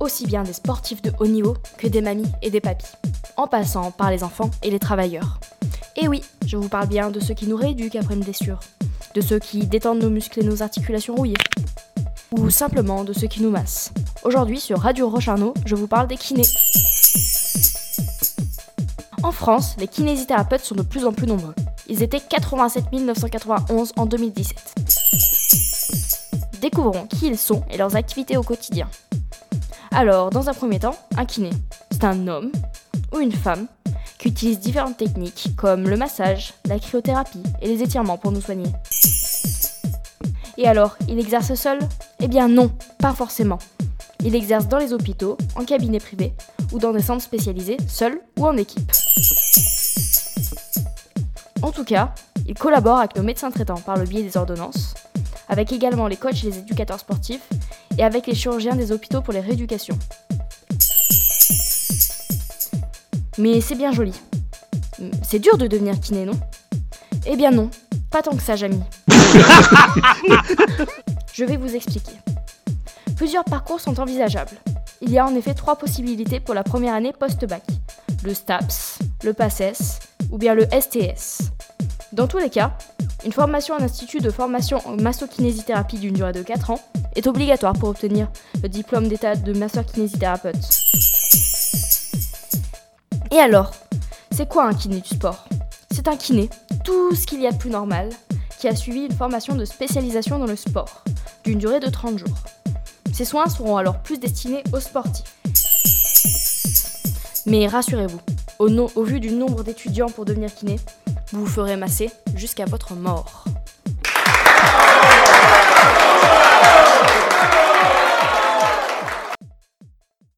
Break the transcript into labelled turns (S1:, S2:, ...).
S1: aussi bien des sportifs de haut niveau que des mamies et des papis, en passant par les enfants et les travailleurs. Et oui, je vous parle bien de ceux qui nous rééduquent après une blessure, de ceux qui détendent nos muscles et nos articulations rouillées, ou simplement de ceux qui nous massent. Aujourd'hui, sur Radio Rocharno, je vous parle des kinés. En France, les kinésithérapeutes sont de plus en plus nombreux. Ils étaient 87 991 en 2017. Découvrons qui ils sont et leurs activités au quotidien. Alors, dans un premier temps, un kiné. C'est un homme ou une femme qui utilise différentes techniques comme le massage, la cryothérapie et les étirements pour nous soigner. Et alors, il exerce seul? Eh bien non, pas forcément. Il exerce dans les hôpitaux, en cabinet privé ou dans des centres spécialisés, seul ou en équipe. En tout cas, il collabore avec nos médecins traitants par le biais des ordonnances, avec également les coachs et les éducateurs sportifs, et avec les chirurgiens des hôpitaux pour les rééducations. Mais c'est bien joli. C'est dur de devenir kiné, non? Eh bien non, pas tant que ça, Jamy. Je vais vous expliquer. Plusieurs parcours sont envisageables. Il y a en effet trois possibilités pour la première année post-bac. Le STAPS, le PACES ou bien le STS. Dans tous les cas, une formation en institut de formation en massokinésithérapie d'une durée de 4 ans est obligatoire pour obtenir le diplôme d'état de massokinésithérapeute. Et alors, c'est quoi un kiné du sport? C'est un kiné, tout ce qu'il y a de plus normal, qui a suivi une formation de spécialisation dans le sport, d'une durée de 30 jours. Ces soins seront alors plus destinés aux sportifs. Mais rassurez-vous, au, au vu du nombre d'étudiants pour devenir kiné, vous vous ferez masser jusqu'à votre mort.